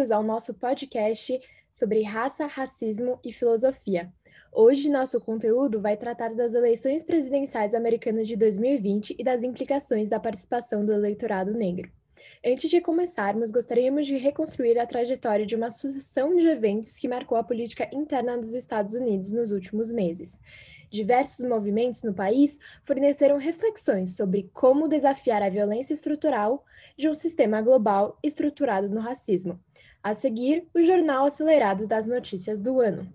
bem-vindos ao nosso podcast sobre raça, racismo e filosofia. Hoje, nosso conteúdo vai tratar das eleições presidenciais americanas de 2020 e das implicações da participação do eleitorado negro. Antes de começarmos, gostaríamos de reconstruir a trajetória de uma sucessão de eventos que marcou a política interna dos Estados Unidos nos últimos meses. Diversos movimentos no país forneceram reflexões sobre como desafiar a violência estrutural de um sistema global estruturado no racismo. A seguir, o Jornal Acelerado das Notícias do Ano.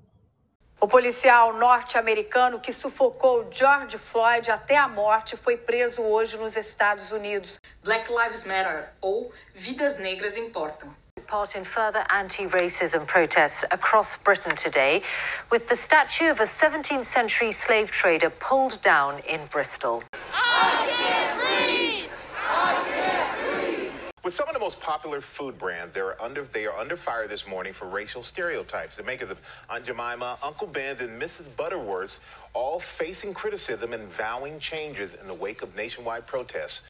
O policial norte-americano que sufocou George Floyd até a morte foi preso hoje nos Estados Unidos. Black Lives Matter, ou Vidas Negras Importam part in further anti racism protests across Britain today, with the statue of a 17th century slave trader pulled down in Bristol. With some of the most popular food brands, they're under, they are under fire this morning for racial stereotypes. The makers of Aunt Jemima, Uncle Ben, and Mrs. Butterworth's all facing criticism and vowing changes in the wake of nationwide protests.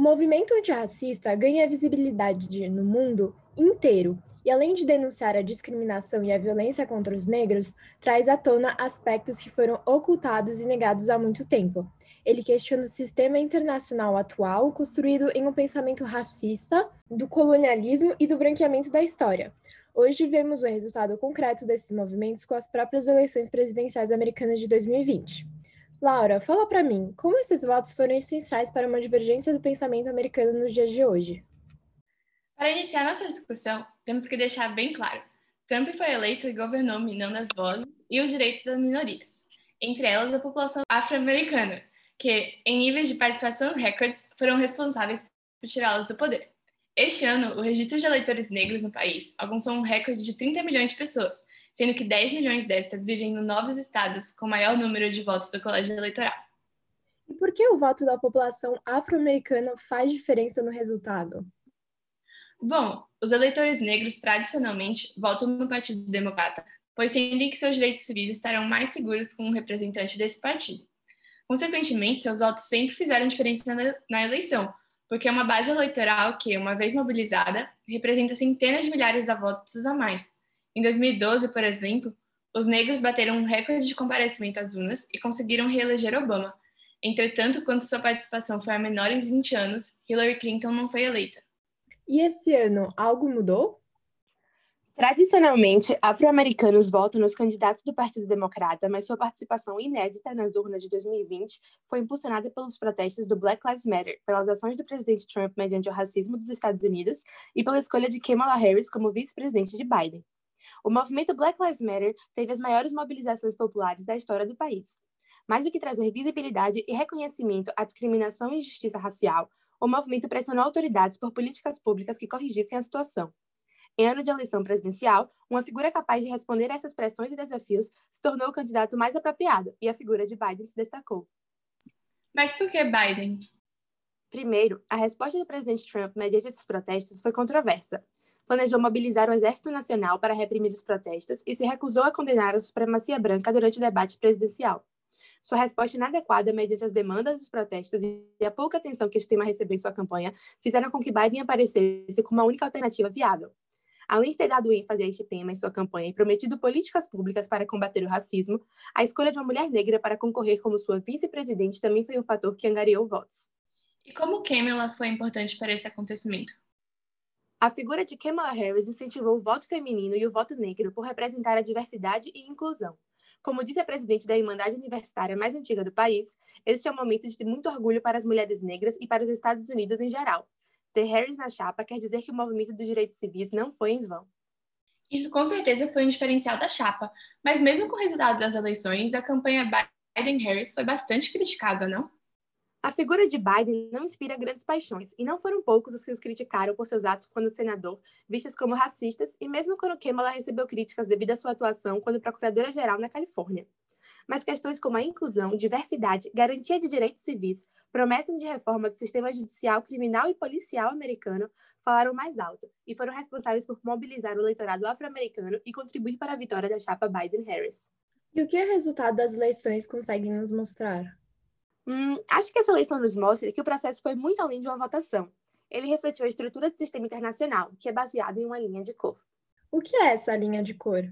O movimento antirracista ganha visibilidade no mundo inteiro e, além de denunciar a discriminação e a violência contra os negros, traz à tona aspectos que foram ocultados e negados há muito tempo. Ele questiona o sistema internacional atual, construído em um pensamento racista, do colonialismo e do branqueamento da história. Hoje vemos o resultado concreto desses movimentos com as próprias eleições presidenciais americanas de 2020. Laura, fala para mim, como esses votos foram essenciais para uma divergência do pensamento americano nos dias de hoje? Para iniciar nossa discussão, temos que deixar bem claro: Trump foi eleito e governou minando as vozes e os direitos das minorias, entre elas a população afro-americana, que, em níveis de participação recordes, foram responsáveis por tirá-las do poder. Este ano, o registro de eleitores negros no país alcançou um recorde de 30 milhões de pessoas, sendo que 10 milhões destas vivem em novos estados com maior número de votos do colégio eleitoral. E por que o voto da população afro-americana faz diferença no resultado? Bom, os eleitores negros tradicionalmente votam no Partido Democrata, pois sentem que seus direitos civis estarão mais seguros com um representante desse partido. Consequentemente, seus votos sempre fizeram diferença na eleição, porque é uma base eleitoral que, uma vez mobilizada, representa centenas de milhares de votos a mais. Em 2012, por exemplo, os negros bateram um recorde de comparecimento às urnas e conseguiram reeleger Obama. Entretanto, quando sua participação foi a menor em 20 anos, Hillary Clinton não foi eleita. E esse ano, algo mudou? Tradicionalmente, afro-americanos votam nos candidatos do Partido Democrata, mas sua participação inédita nas urnas de 2020 foi impulsionada pelos protestos do Black Lives Matter, pelas ações do presidente Trump mediante o racismo dos Estados Unidos e pela escolha de Kamala Harris como vice-presidente de Biden. O movimento Black Lives Matter teve as maiores mobilizações populares da história do país. Mais do que trazer visibilidade e reconhecimento à discriminação e injustiça racial, o movimento pressionou autoridades por políticas públicas que corrigissem a situação. Em ano de eleição presidencial, uma figura capaz de responder a essas pressões e desafios se tornou o candidato mais apropriado, e a figura de Biden se destacou. Mas por que Biden? Primeiro, a resposta do presidente Trump mediante esses protestos foi controversa. Planejou mobilizar o Exército Nacional para reprimir os protestos e se recusou a condenar a supremacia branca durante o debate presidencial. Sua resposta inadequada mediante as demandas dos protestos e a pouca atenção que este tema recebeu em sua campanha fizeram com que Biden aparecesse como a única alternativa viável. Além de ter dado ênfase a este tema em sua campanha e prometido políticas públicas para combater o racismo, a escolha de uma mulher negra para concorrer como sua vice-presidente também foi um fator que angariou votos. E como Kamala foi importante para esse acontecimento? A figura de Kamala Harris incentivou o voto feminino e o voto negro por representar a diversidade e inclusão. Como disse a presidente da Irmandade Universitária mais antiga do país, este é um momento de muito orgulho para as mulheres negras e para os Estados Unidos em geral. Ter Harris na chapa quer dizer que o movimento dos direitos civis não foi em vão. Isso com certeza foi um diferencial da chapa, mas mesmo com o resultado das eleições, a campanha Biden-Harris foi bastante criticada, não? A figura de Biden não inspira grandes paixões, e não foram poucos os que os criticaram por seus atos quando senador, vistos como racistas, e mesmo quando Kamala recebeu críticas devido à sua atuação quando procuradora-geral na Califórnia. Mas questões como a inclusão, diversidade, garantia de direitos civis, promessas de reforma do sistema judicial, criminal e policial americano falaram mais alto e foram responsáveis por mobilizar o eleitorado afro-americano e contribuir para a vitória da chapa Biden-Harris. E o que o resultado das eleições consegue nos mostrar? Hum, acho que essa eleição nos mostra que o processo foi muito além de uma votação. Ele refletiu a estrutura do sistema internacional, que é baseado em uma linha de cor. O que é essa linha de cor?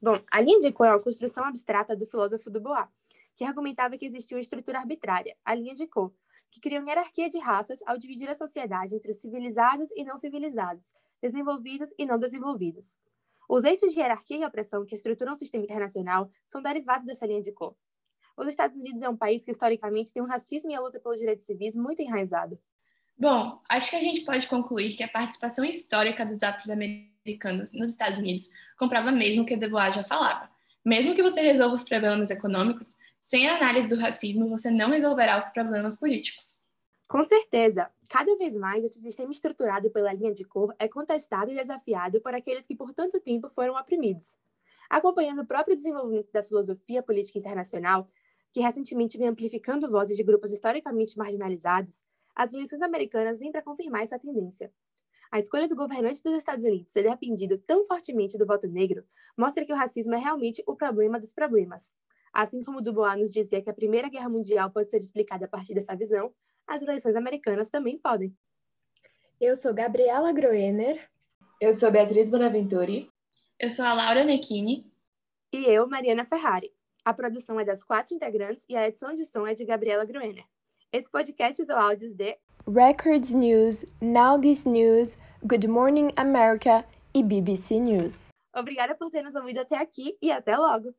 Bom, a linha de cor é uma construção abstrata do filósofo Dubois, que argumentava que existia uma estrutura arbitrária, a linha de cor, que cria uma hierarquia de raças ao dividir a sociedade entre os civilizados e não civilizados, desenvolvidos e não desenvolvidos. Os eixos de hierarquia e opressão que estruturam o sistema internacional são derivados dessa linha de cor. Os Estados Unidos é um país que historicamente tem um racismo e a luta pelos direitos civis muito enraizado. Bom, acho que a gente pode concluir que a participação histórica dos afro-americanos nos Estados Unidos comprova mesmo o que Dubois já falava. Mesmo que você resolva os problemas econômicos, sem a análise do racismo, você não resolverá os problemas políticos. Com certeza, cada vez mais esse sistema estruturado pela linha de cor é contestado e desafiado por aqueles que por tanto tempo foram oprimidos. Acompanhando o próprio desenvolvimento da filosofia política internacional, que recentemente vem amplificando vozes de grupos historicamente marginalizados, as eleições americanas vêm para confirmar essa tendência. A escolha do governante dos Estados Unidos ter dependido tão fortemente do voto negro mostra que o racismo é realmente o problema dos problemas. Assim como Dubois nos dizia que a Primeira Guerra Mundial pode ser explicada a partir dessa visão, as eleições americanas também podem. Eu sou Gabriela Groener. Eu sou Beatriz Bonaventure. Eu sou a Laura Necchini. E eu, Mariana Ferrari. A produção é das quatro integrantes e a edição de som é de Gabriela Gruener. Esse podcast são áudios de Records News, Now This News, Good Morning America e BBC News. Obrigada por ter nos ouvido até aqui e até logo!